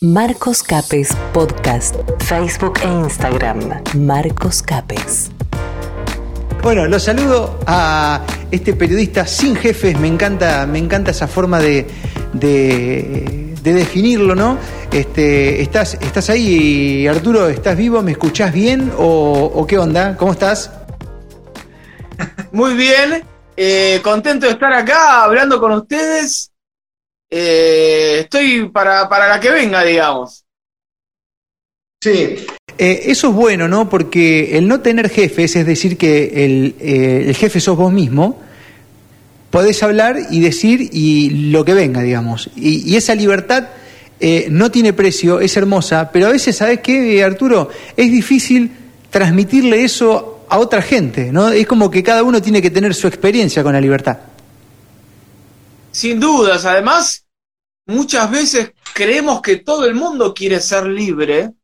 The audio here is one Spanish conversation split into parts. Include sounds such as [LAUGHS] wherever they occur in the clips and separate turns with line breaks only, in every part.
Marcos Capes Podcast, Facebook e Instagram. Marcos Capes.
Bueno, los saludo a este periodista sin jefes. Me encanta, me encanta esa forma de, de, de definirlo, ¿no? Este, ¿estás, ¿Estás ahí, Arturo? ¿Estás vivo? ¿Me escuchás bien? ¿O, o qué onda? ¿Cómo estás?
Muy bien, eh, contento de estar acá hablando con ustedes. Eh, estoy para, para la que venga, digamos.
Sí. Eh, eso es bueno, ¿no? Porque el no tener jefes, es decir, que el, eh, el jefe sos vos mismo, podés hablar y decir y lo que venga, digamos. Y, y esa libertad eh, no tiene precio, es hermosa, pero a veces, ¿sabes qué, Arturo? Es difícil transmitirle eso a otra gente, ¿no? Es como que cada uno tiene que tener su experiencia con la libertad.
Sin dudas, además, muchas veces creemos que todo el mundo quiere ser libre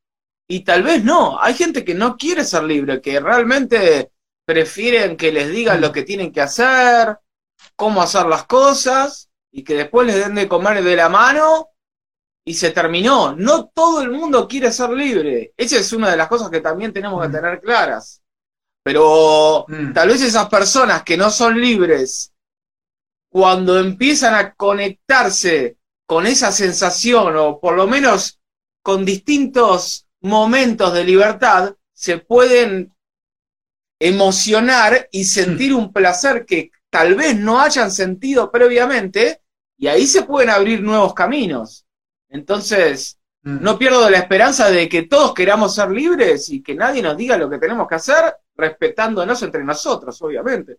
y tal vez no. Hay gente que no quiere ser libre, que realmente prefieren que les digan lo que tienen que hacer, cómo hacer las cosas y que después les den de comer de la mano y se terminó. No todo el mundo quiere ser libre. Esa es una de las cosas que también tenemos que tener claras. Pero
Mm.
tal vez esas personas que no son libres, cuando empiezan a conectarse con esa sensación, o por lo menos con distintos momentos de libertad, se pueden emocionar y sentir un placer que tal vez no hayan sentido previamente, y ahí se pueden abrir nuevos caminos. Entonces, no pierdo la esperanza de que todos queramos ser libres y que nadie nos diga lo que tenemos que hacer, respetándonos entre nosotros, obviamente.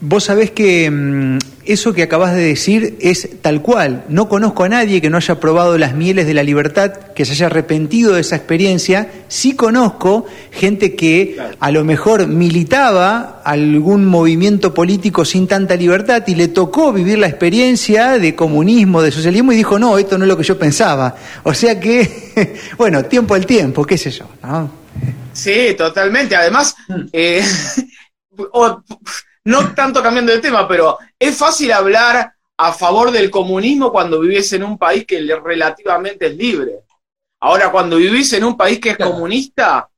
Vos sabés que mm, eso que acabas de decir es tal cual. No conozco a nadie que no haya probado las mieles de la libertad, que se haya arrepentido de esa experiencia. Sí conozco gente que a lo mejor militaba algún movimiento político sin tanta libertad y le tocó vivir la experiencia de comunismo, de socialismo y dijo, no, esto no es lo que yo pensaba. O sea que, [LAUGHS] bueno, tiempo al tiempo, qué sé yo. ¿no?
Sí, totalmente. Además, eh, [LAUGHS] o- no tanto cambiando de tema, pero es fácil hablar a favor del comunismo cuando vivís en un país que relativamente es libre. Ahora, cuando vivís en un país que es
Claro.
comunista,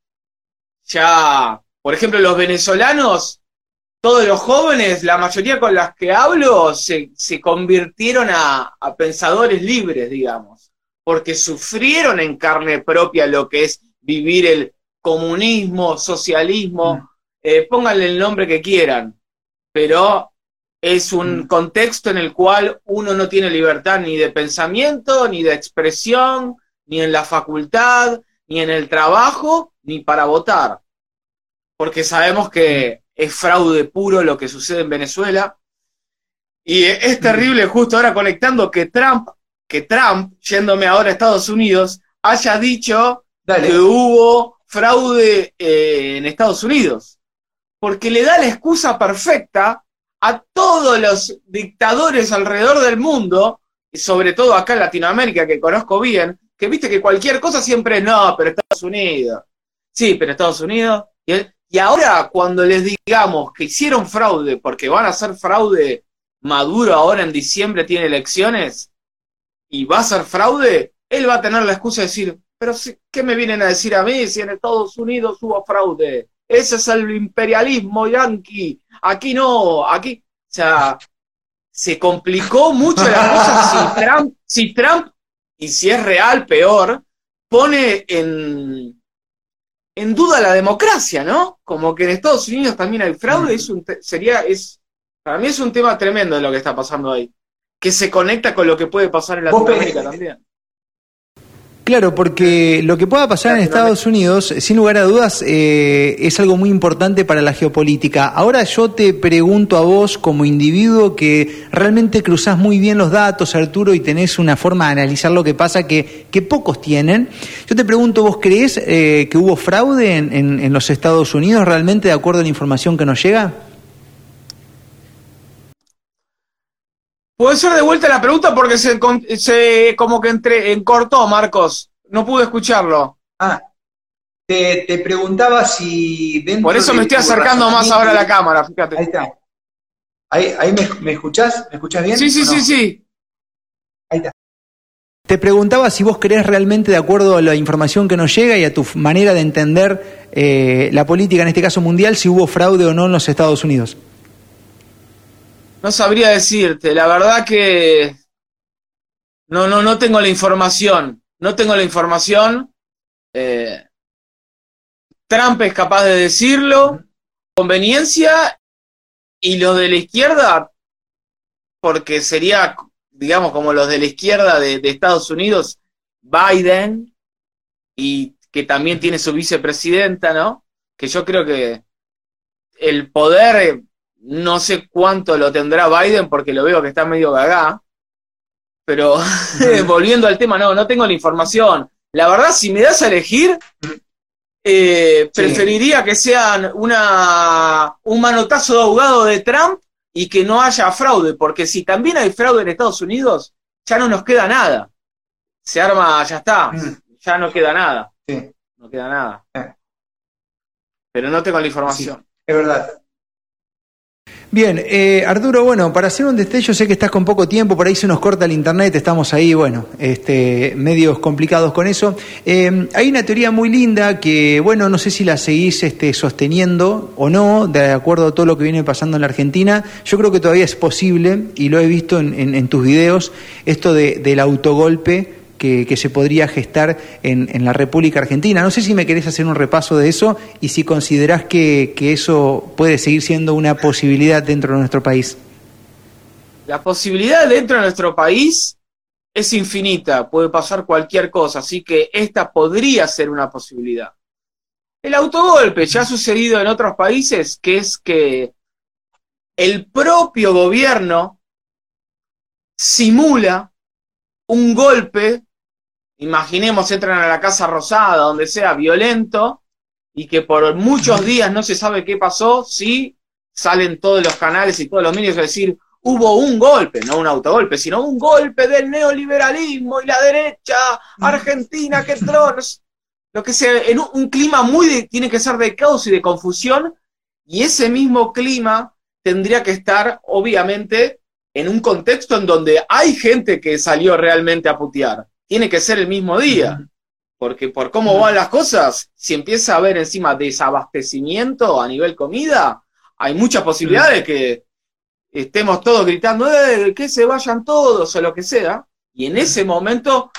ya, por ejemplo, los venezolanos, todos los jóvenes, la mayoría con las que hablo, se, se convirtieron a, a pensadores libres, digamos, porque sufrieron en carne propia lo que es vivir el comunismo, socialismo, eh, pónganle el nombre que quieran, pero es un
Mm.
contexto en el cual uno no tiene libertad ni de pensamiento, ni de expresión, ni en la facultad, ni en el trabajo, ni para votar. Porque sabemos que es fraude puro lo que sucede en Venezuela. Y es terrible justo ahora conectando que Trump, que Trump, yéndome ahora a Estados Unidos, haya dicho que hubo fraude eh, en Estados Unidos. Porque le da la excusa perfecta a todos los dictadores alrededor del mundo, y sobre todo acá en Latinoamérica, que conozco bien, que viste que cualquier cosa siempre es, no, pero Estados Unidos. Sí, pero Estados Unidos. Y, y ahora cuando les digamos que hicieron fraude, porque van a hacer fraude, Maduro ahora en diciembre tiene elecciones, y va a ser fraude, él va a tener la excusa de decir, pero si- ¿qué me vienen a decir a mí si en Estados Unidos hubo fraude? Ese es el imperialismo yanqui. Aquí no, aquí, o sea, se complicó mucho la cosa si Trump, si Trump, y si es real, peor, pone en, en duda la democracia, ¿no? Como que en Estados Unidos también hay fraude, es un sería, es, para mí es un tema tremendo lo que está pasando ahí, que se conecta con lo que puede pasar en Latinoamérica también.
Claro, porque lo que pueda pasar en Estados Unidos, sin lugar a dudas, eh, es algo muy importante para la geopolítica. Ahora yo te pregunto a vos, como individuo que realmente cruzás muy bien los datos, Arturo, y tenés una forma de analizar lo que pasa que, que pocos tienen. Yo te pregunto, ¿vos creés eh, que hubo fraude en, en- en los Estados Unidos realmente de acuerdo a la información que nos llega?
Puede ser de vuelta la pregunta porque se, como que entre, encortó, Marcos. No pude escucharlo.
Ah, te, te preguntaba si dentro
Por eso me estoy acercando más ahora a la cámara,
Ahí
fíjate.
está. Ahí, ahí me, me escuchás, ¿me escuchás bien?
Sí, sí,
no?
sí, sí.
te preguntaba si vos crees realmente, de acuerdo a la información que nos llega y a tu manera de entender eh, la política, en este caso mundial, si hubo fraude o no en los Estados Unidos.
No sabría decirte, la verdad que no, no, no tengo la información, no tengo la información. Eh, Trump es capaz de decirlo, conveniencia, y los de la izquierda, porque sería digamos, como los de la izquierda de, Estados Unidos, Biden, y que también tiene su vicepresidenta, ¿no? Que yo creo que el poder, no sé cuánto lo tendrá Biden, porque lo veo que está medio gagá, pero [LAUGHS] volviendo al tema, no, no tengo la información. La verdad, si me das a elegir, eh, preferiría que sean una, un manotazo de ahogado de Trump y que no haya fraude, porque si también hay fraude en Estados Unidos, ya no nos queda nada. Se arma, ya está, ya no queda nada. Sí. No queda nada. Eh. Pero no tengo la información.
es verdad.
Bien, eh, Arturo, bueno, para hacer un destello sé que estás con poco tiempo, por ahí se nos corta el internet, estamos ahí, bueno, este, medios complicados con eso. Eh, hay una teoría muy linda que, bueno, no sé si la seguís este, sosteniendo o no, de acuerdo a todo lo que viene pasando en la Argentina. Yo creo que todavía es posible, y lo he visto en, tus videos, esto de, del autogolpe que, se podría gestar en, la República Argentina. No sé si me querés hacer un repaso de eso y si considerás que, eso puede seguir siendo una posibilidad dentro de nuestro país.
La posibilidad dentro de nuestro país es infinita, puede pasar cualquier cosa, así que esta podría ser una posibilidad. El autogolpe ya ha sucedido en otros países, que es que el propio gobierno simula un golpe imaginemos, entran a la Casa Rosada, donde sea violento, y que por muchos días no se sabe qué pasó, sí salen todos los canales y todos los medios a decir, hubo un golpe, no un autogolpe, sino un golpe del neoliberalismo y la derecha argentina que tronos, lo que sea, en un, clima muy tiene que ser de caos y de confusión, y ese mismo clima tendría que estar, obviamente, en un contexto en donde hay gente que salió realmente a putear tiene que ser el mismo día. Porque por cómo van las cosas, si empieza a haber encima desabastecimiento a nivel comida, hay muchas posibilidades de que estemos todos gritando, eh, que se vayan todos o lo que sea. Y en ese momento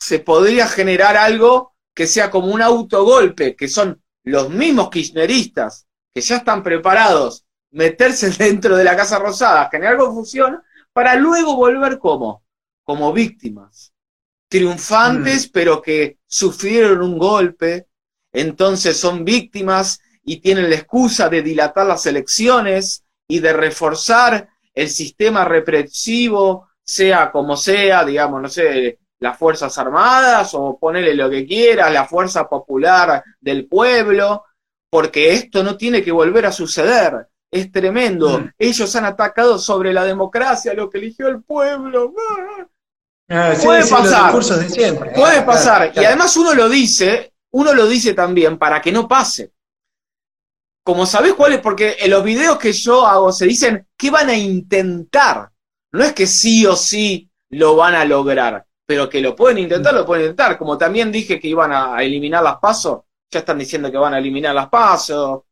se podría generar algo que sea como un autogolpe, que son los mismos kirchneristas que ya están preparados meterse [LAUGHS] dentro de la Casa Rosada, generar confusión, para luego volver como, como víctimas triunfantes, mm. pero que sufrieron un golpe, entonces son víctimas y tienen la excusa de dilatar las elecciones y de reforzar el sistema represivo, sea como sea, digamos, no sé, las Fuerzas Armadas o ponerle lo que quiera, la Fuerza Popular del pueblo, porque esto no tiene que volver a suceder. Es tremendo. Mm. Ellos han atacado sobre la democracia, lo que eligió el pueblo. Ah, puede pasar. Puede ah, pasar. Y además uno lo dice, uno lo dice también para que no pase. Como sabés cuál es, porque en los videos que yo hago se dicen que van a intentar. No es que sí o sí lo van a lograr, pero que lo pueden intentar, lo pueden intentar. Como también dije que iban a eliminar las pasos, ya están diciendo que van a eliminar las pasos,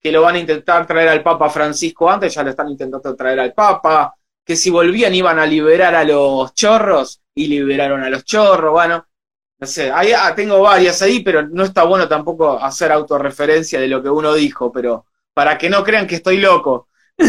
que lo van a intentar traer al Papa Francisco antes, ya lo están intentando traer al Papa que si volvían iban a liberar a los chorros y liberaron a los chorros, bueno, no sé, ahí, ah, tengo varias ahí, pero no está bueno tampoco hacer autorreferencia de lo que uno dijo, pero para que no crean que estoy loco. [LAUGHS]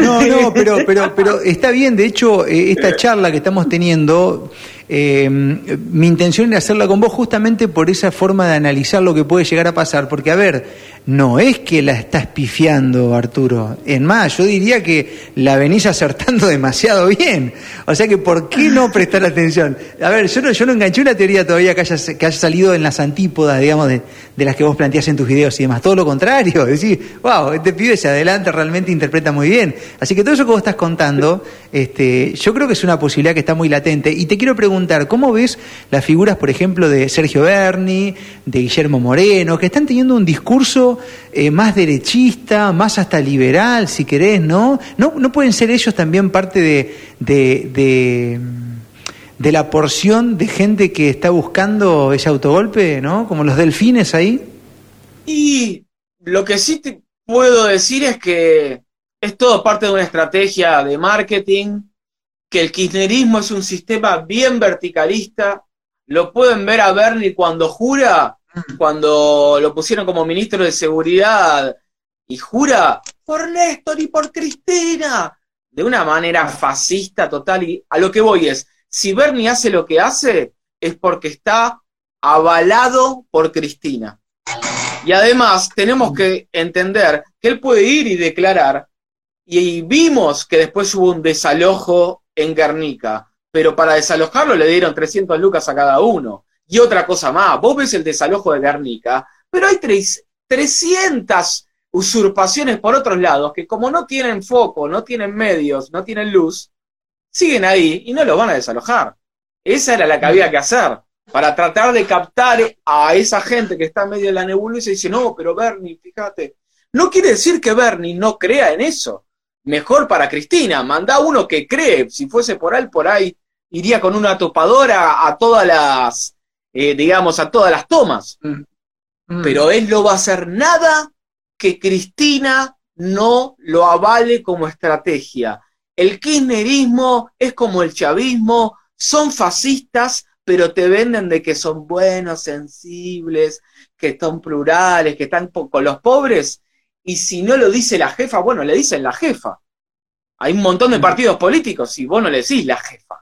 No, no, pero, pero, pero está bien, de hecho, eh, esta charla que estamos teniendo eh, mi intención era hacerla con vos justamente por esa forma de analizar lo que puede llegar a pasar, porque a ver, no es que la estás pifiando, Arturo. En más, yo diría que la venís acertando [LAUGHS] demasiado bien. O sea que, ¿por qué no prestar atención? A ver, yo no, yo no enganché una teoría todavía que haya, que salido en las antípodas, digamos, de, las que vos planteás en tus videos y demás. Todo lo contrario. [LAUGHS] Decir, wow, este pibe se adelanta, realmente interpreta muy bien. Así que todo eso que vos estás contando, este, yo creo que es una posibilidad que está muy latente. Y te quiero preguntar, ¿cómo ves las figuras, por ejemplo, de Sergio Berni, de Guillermo Moreno, que están teniendo un discurso eh, más derechista, más hasta liberal, si querés, ¿no? ¿no? ¿No pueden ser ellos también parte de, de la porción de gente que está buscando ese autogolpe, ¿no? Como los delfines ahí.
Y lo que sí te puedo decir es que es todo parte de una estrategia de marketing, que el kirchnerismo es un sistema bien verticalista. Lo pueden ver a Bernie cuando jura. Cuando lo pusieron como ministro de Seguridad, y jura por Néstor y por Cristina, de una manera fascista total. Y a lo que voy es, si Bernie hace lo que hace, es porque está avalado por Cristina. Y además tenemos que entender que él puede ir y declarar, y vimos que después hubo un desalojo en Guernica, pero para desalojarlo le dieron 300 lucas a cada uno. Y otra cosa más, vos ves el desalojo de Guernica, pero hay 300 usurpaciones por otros lados que como no tienen foco, no tienen medios, no tienen luz, siguen ahí y no los van a desalojar. Esa era la que había que hacer para tratar de captar a esa gente que está en medio de la nebulosa y dice, no, pero Bernie, fíjate. No quiere decir que Bernie no crea en eso mejor para Cristina. Manda uno que cree, si fuese por él, por ahí iría con una topadora a todas las, eh, digamos, a todas las tomas. Mm. Mm. Pero él no va a hacer nada que Cristina no lo avale como estrategia. El kirchnerismo es como el chavismo, son fascistas, pero te venden de que son buenos, sensibles, que son plurales, que están con los pobres y si no lo dice la jefa, bueno, le dicen la jefa. Hay un montón de partidos políticos y vos no le decís la jefa.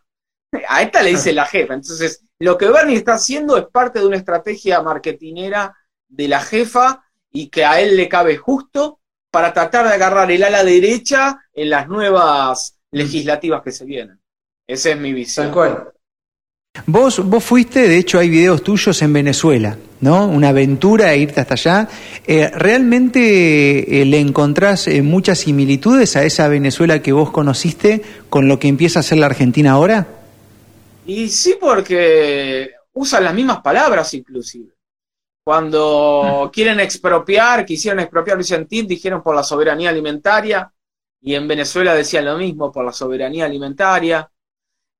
A esta le dice la jefa. Entonces, lo que Bernie está haciendo es parte de una estrategia marketinera de la jefa y que a él le cabe justo para tratar de agarrar el ala derecha en las nuevas legislativas que se vienen. Esa es mi visión.
Vos, vos fuiste, de hecho hay videos tuyos en Venezuela, ¿no? Una aventura irte hasta allá. Eh, ¿Realmente eh, le encontrás eh, muchas similitudes a esa Venezuela que vos conociste con lo que empieza a ser la Argentina ahora?
Y sí, porque usan las mismas palabras inclusive. Cuando [LAUGHS] quieren expropiar, quisieron expropiar Vicentín, dijeron por la soberanía alimentaria, y en Venezuela decían lo mismo, por la soberanía alimentaria.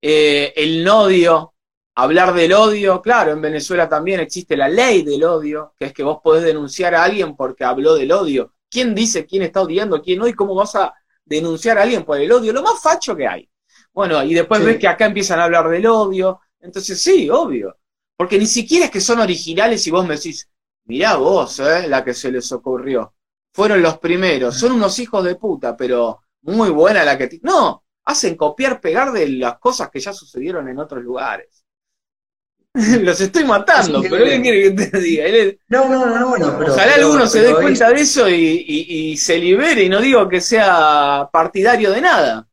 el nodio, Hablar del odio, claro, en Venezuela también existe la ley del odio, que es que vos podés denunciar a alguien porque habló del odio. ¿Quién dice quién está odiando, quién no y cómo vas a denunciar a alguien por el odio? Lo más facho que hay. Bueno, y después ves que acá empiezan a hablar del odio. Entonces, sí, obvio. Porque ni siquiera es que son originales y vos me decís, mirá vos, eh, la que se les ocurrió. Fueron los primeros, son unos hijos de puta, pero muy buena la que... No, hacen copiar, pegar de las cosas que ya sucedieron en otros lugares. [LAUGHS] Los estoy matando, pero ¿qué quiere que te diga?
No, no, no, bueno,
pero. Ojalá alguno se dé cuenta de eso y, se libere, y no digo que sea partidario de nada.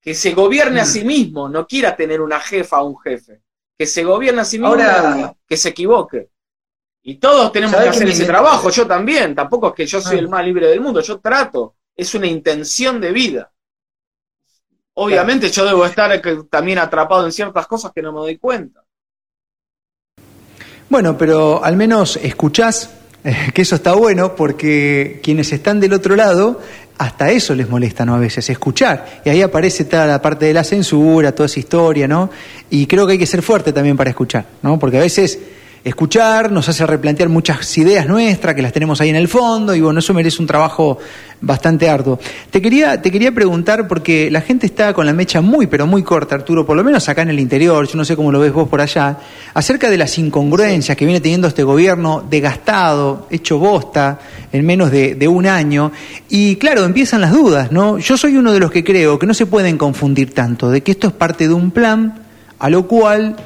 Que se gobierne a mm. sí mismo, no quiera tener una jefa o un jefe. Que se gobierne a sí mismo, que se equivoque. Y todos tenemos que hacer ese trabajo, yo también. Tampoco es que yo soy el más libre del mundo, yo trato. Es una intención de vida. Obviamente yo debo estar también atrapado en ciertas cosas que no me doy cuenta.
Bueno, pero al menos escuchás, [LAUGHS] que eso está bueno, porque quienes están del otro lado, hasta eso les molesta, ¿no? A veces, escuchar. Y ahí aparece toda la parte de la censura, toda esa historia, ¿no? Y creo que hay que ser fuerte también para escuchar, ¿no? Porque a veces escuchar, nos hace replantear muchas ideas nuestras que las tenemos ahí en el fondo y bueno, eso merece un trabajo bastante arduo. Te quería, te quería preguntar, porque la gente está con la mecha muy, pero muy corta, Arturo, por lo menos acá en el interior, yo no sé cómo lo ves vos por allá, acerca de las incongruencias que viene teniendo este gobierno desgastado, hecho bosta, en menos de, de un año. Y claro, empiezan las dudas, ¿no? Yo soy uno de los que creo que no se pueden confundir tanto, de que esto es parte de un plan a lo cual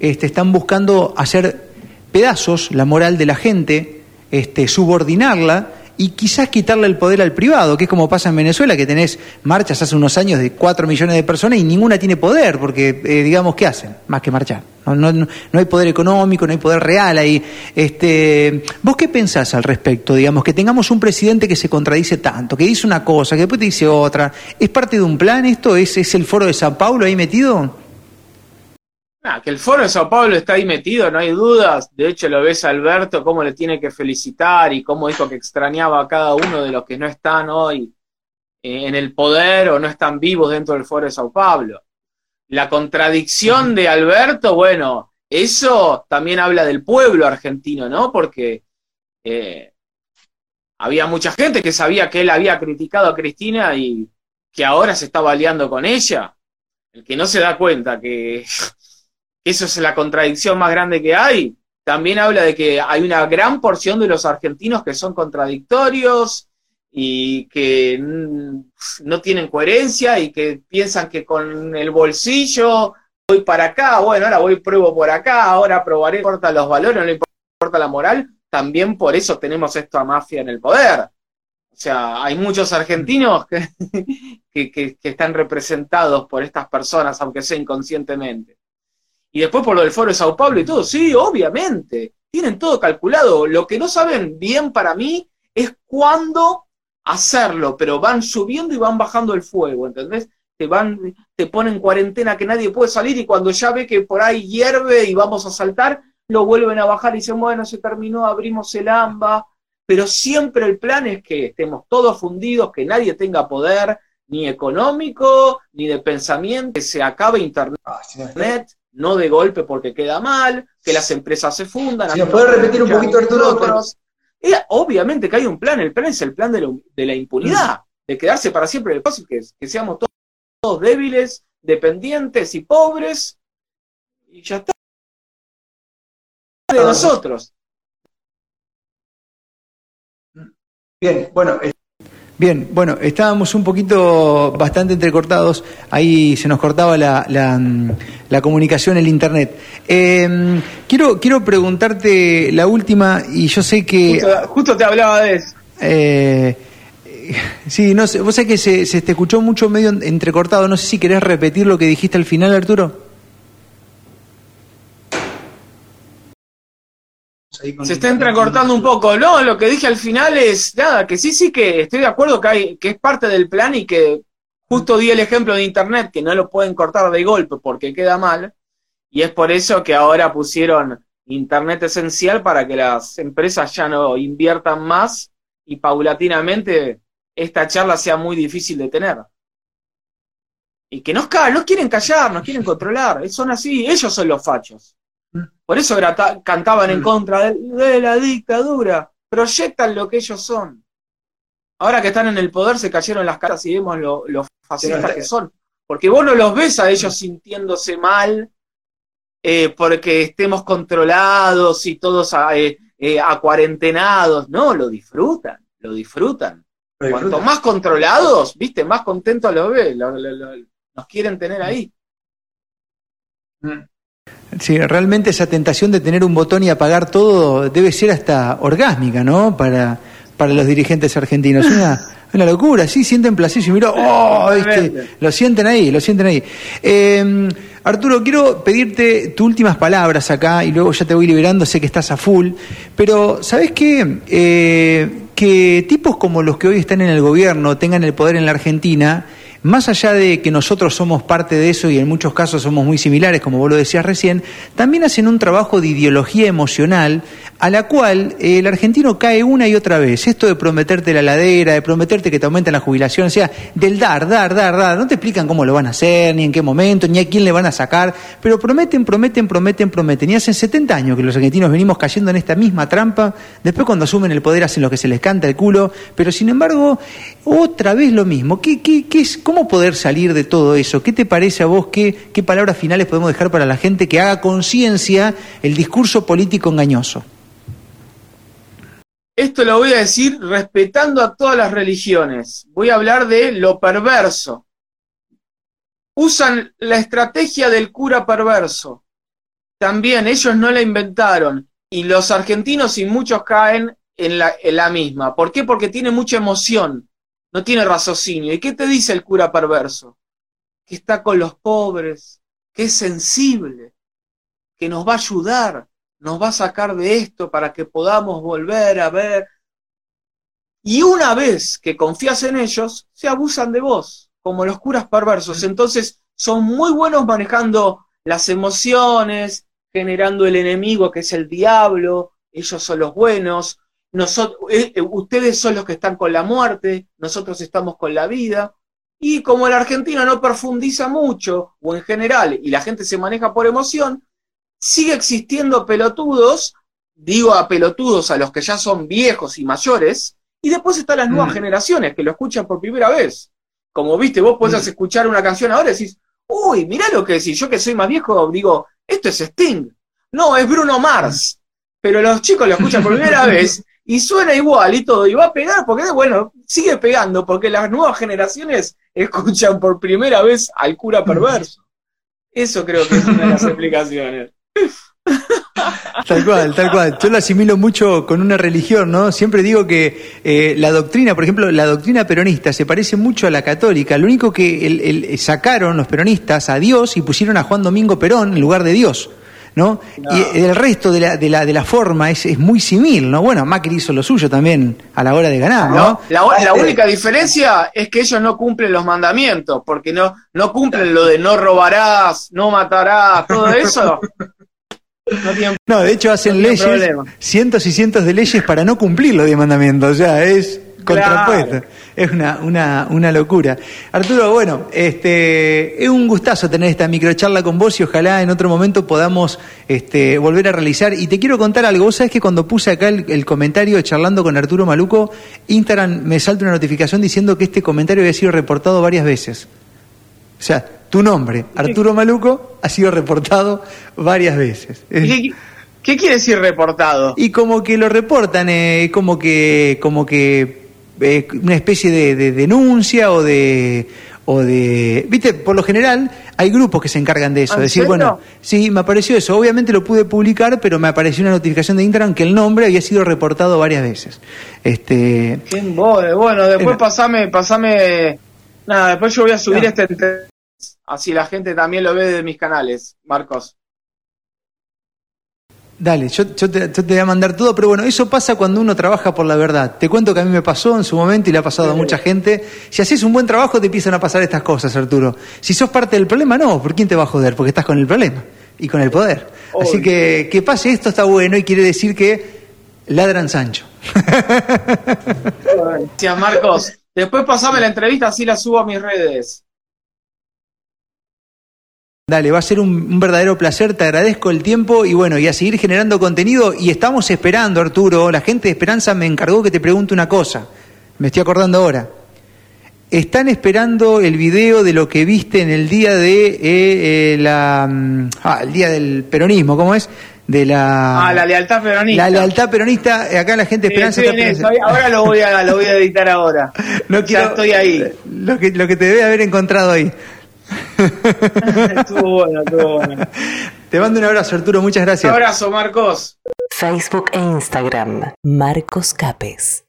este, están buscando hacer pedazos la moral de la gente, este, subordinarla y quizás quitarle el poder al privado, que es como pasa en Venezuela, que tenés marchas hace unos años de 4 millones de personas y ninguna tiene poder, porque eh, digamos, ¿qué hacen? Más que marchar. No, no, no, hay poder económico, no hay poder real ahí. Este, ¿Vos qué pensás al respecto? Digamos, que tengamos un presidente que se contradice tanto, que dice una cosa, que después te dice otra. ¿Es parte de un plan esto? ¿Es, es el foro de Sao Paulo ahí metido?
Ah, que el foro de Sao Paulo está ahí metido, no hay dudas. De hecho, lo ves a Alberto, cómo le tiene que felicitar y cómo dijo que extrañaba a cada uno de los que no están hoy eh, en el poder o no están vivos dentro del foro de Sao Paulo. la contradicción de Alberto, bueno, eso también habla del pueblo argentino, ¿no? Porque eh, había mucha gente que sabía que él había criticado a Cristina y que ahora se estaba aliando con ella. El que no se da cuenta que eso es la contradicción más grande que hay, también habla de que hay una gran porción de los argentinos que son contradictorios y que no tienen coherencia y que piensan que con el bolsillo voy para acá, bueno, ahora voy pruebo por acá, ahora probaré, no importa los valores, no importa la moral, también por eso tenemos esta mafia en el poder. O sea, hay muchos argentinos que, [LAUGHS] que están representados por estas personas, aunque sea inconscientemente. Y después por lo del Foro de Sao Paulo y todo, sí, obviamente, tienen todo calculado. Lo que no saben bien para mí es cuándo hacerlo, pero van subiendo y van bajando el fuego, ¿entendés? Te van, te ponen cuarentena que nadie puede salir y cuando ya ve que por ahí hierve y vamos a saltar, lo vuelven a bajar y dicen, bueno, se terminó, abrimos el AMBA, pero siempre el plan es que estemos todos fundidos, que nadie tenga poder, ni económico, ni de pensamiento, que se acabe Internet, ah, no de golpe porque queda mal, que las empresas se fundan.
Si nos puede repetir un poquito, Arturo.
obviamente que hay un plan, el plan es el plan de, la impunidad, de quedarse para siempre en el paso, que, que seamos todos, débiles, dependientes y pobres, y ya está. De nosotros.
Bien, bueno,
Bien, bueno, estábamos un poquito bastante entrecortados, ahí se nos cortaba la, la, comunicación, el internet. Em, quiero, quiero preguntarte la última, y yo sé que...
Justo, te hablaba de eso.
Eh, [LAUGHS] sí, no sé, vos sabés que se, se te escuchó mucho medio entrecortado, no sé si querés repetir lo que dijiste al final, Arturo.
Se está entrecortando un poco. No, lo que dije al final es, nada, que sí, sí que estoy de acuerdo que, hay, que es parte del plan y que justo di el ejemplo de Internet, que no lo pueden cortar de golpe porque queda mal, y es por eso que ahora pusieron Internet esencial para que las empresas ya no inviertan más y paulatinamente esta charla sea muy difícil de tener. Y que nos, no quieren callar, nos quieren controlar, son así, ellos son los fachos. Por eso cantaban en mm. contra de, la dictadura. Proyectan lo que ellos son. Ahora que están en el poder se cayeron las caras y vemos lo, fascistas que son. Porque vos no los ves a ellos sintiéndose mal eh, porque estemos controlados y todos eh, eh, acuarentenados. No, lo disfrutan, lo disfrutan. Cuanto más controlados, viste, más contentos los ves, nos quieren tener ahí.
Mm. Sí, realmente esa tentación de tener un botón y apagar todo debe ser hasta orgásmica, ¿no? Para, para los dirigentes argentinos. Una, una locura, sí, sienten placer. Y mira, oh, este, lo sienten ahí, lo sienten ahí. Em, Arturo, quiero pedirte tus últimas palabras acá y luego ya te voy liberando, sé que estás a full, pero ¿sabes qué? Eh, que tipos como los que hoy están en el gobierno tengan el poder en la Argentina más allá de que nosotros somos parte de eso y en muchos casos somos muy similares, como vos lo decías recién, también hacen un trabajo de ideología emocional a la cual el argentino cae una y otra vez. Esto de prometerte la ladera, de prometerte que te aumenten la jubilación, o sea, del dar, dar, dar, dar. No te explican cómo lo van a hacer, ni en qué momento, ni a quién le van a sacar, pero prometen, prometen, prometen, prometen. Y hacen 70 años que los argentinos venimos cayendo en esta misma trampa. Después cuando asumen el poder hacen lo que se les canta el culo, pero sin embargo, otra vez lo mismo. ¿Qué, qué, qué es? ¿Cómo poder salir de todo eso? ¿Qué te parece a vos? ¿Qué, qué palabras finales podemos dejar para la gente que haga conciencia el discurso político engañoso?
Esto lo voy a decir respetando a todas las religiones. Voy a hablar de lo perverso. Usan la estrategia del cura perverso. También ellos no la inventaron. Y los argentinos y muchos caen en la, en la misma. ¿Por qué? Porque tiene mucha emoción no tiene raciocinio. ¿Y qué te dice el cura perverso? Que está con los pobres, que es sensible, que nos va a ayudar, nos va a sacar de esto para que podamos volver a ver. Y una vez que confías en ellos, se abusan de vos, como los curas perversos. Entonces son muy buenos manejando las emociones, generando el enemigo que es el diablo, ellos son los buenos, nosotros, eh, eh, ustedes son los que están con la muerte, nosotros estamos con la vida, Y como el argentino no profundiza mucho, o en general, y la gente se maneja por emoción, sigue existiendo pelotudos, digo a pelotudos a los que ya son viejos y mayores, y después están las nuevas
Mm.
generaciones que lo escuchan por primera vez. Como viste, vos podés
Mm.
escuchar una canción ahora y decís, uy, mirá lo que decís, yo que soy más viejo, digo, esto es Sting. No, es Bruno Mars. Pero los chicos lo escuchan por primera [LAUGHS] vez y suena igual y todo, y va a pegar porque, bueno, sigue pegando porque las nuevas generaciones escuchan por primera vez al cura perverso. Eso creo que es una de las [LAUGHS] explicaciones. [LAUGHS]
Tal cual, tal cual. Yo lo asimilo mucho con una religión, ¿no? Siempre digo que eh, la doctrina, por ejemplo, la doctrina peronista se parece mucho a la católica. Lo único que el- el- sacaron los peronistas a Dios y pusieron a Juan Domingo Perón en lugar de Dios. ¿No?
No.
Y el resto de la, de la, de la forma es, es muy similar, ¿no? Bueno, Macri hizo lo suyo también a la hora de ganar, ¿no?
¿no? La, la única diferencia es que ellos no cumplen los mandamientos, porque no, no cumplen lo de no robarás, no matarás, todo eso. [LAUGHS] No tienen
No, de hecho hacen
No
leyes,
problema.
cientos y cientos de leyes para no cumplir los diez mandamientos, o sea, es
Claro.
contrapuesto. Es una, una, una locura. Arturo, bueno, este, es un gustazo tener esta microcharla con vos y ojalá en otro momento podamos este, volver a realizar. Y te quiero contar algo, vos sabés que cuando puse acá el, el comentario charlando con Arturo Maluco, Instagram me salta una notificación diciendo que este comentario había sido reportado varias veces. O sea, tu nombre, Arturo Maluco, ha sido reportado varias veces. Es-
¿Qué, qué quiere decir reportado?
y como que lo reportan, eh, como que, como que eh, una especie de, de denuncia o de, o de, viste, por lo general hay grupos que se encargan de eso,
¿Ah, ¿En
decir, bueno, sí, me apareció eso, obviamente lo pude publicar, pero me apareció una notificación de Instagram que el nombre había sido reportado varias veces. Este,
Qué embole. Bueno, después
Era-
pasame, pasame. Nada, después yo voy a subir
No.
este Así la gente también lo ve de mis canales, Marcos.
Dale, yo, yo te, yo te voy a mandar todo, pero bueno, eso pasa cuando uno trabaja por la verdad. Te cuento que a mí me pasó en su momento y le ha pasado a mucha gente. Si haces un buen trabajo te empiezan a pasar estas cosas, Arturo. Si sos parte del problema, no, ¿por quién te va a joder? Porque estás con el problema y con el poder. Así que que pase esto está bueno y quiere decir que ladran Sancho. [LAUGHS]
Gracias, Marcos. Después pasame la entrevista, así la subo a mis redes.
Dale, va a ser un, un verdadero placer, te agradezco el tiempo y bueno, y a seguir generando contenido y estamos esperando, Arturo, la gente de Esperanza me encargó que te pregunte una cosa, me estoy acordando ahora. Están esperando el video de lo que viste en el día de eh, eh, la mm, ah, el día del peronismo, ¿cómo es? De la
Ah, la lealtad peronista.
la lealtad peronista, eh, acá la gente de
Sí,
Esperanza
estoy
está
eso. Ahora lo voy a, lo voy a editar ahora. [LAUGHS]
No
Ya
quiero-
estoy ahí.
Lo que, lo que te debe haber encontrado ahí. [LAUGHS]
estuvo bueno, estuvo bueno.
Te mando un abrazo, Arturo, muchas
Un
gracias.
abrazo, Marcos.
Facebook e Instagram, Marcos Capes.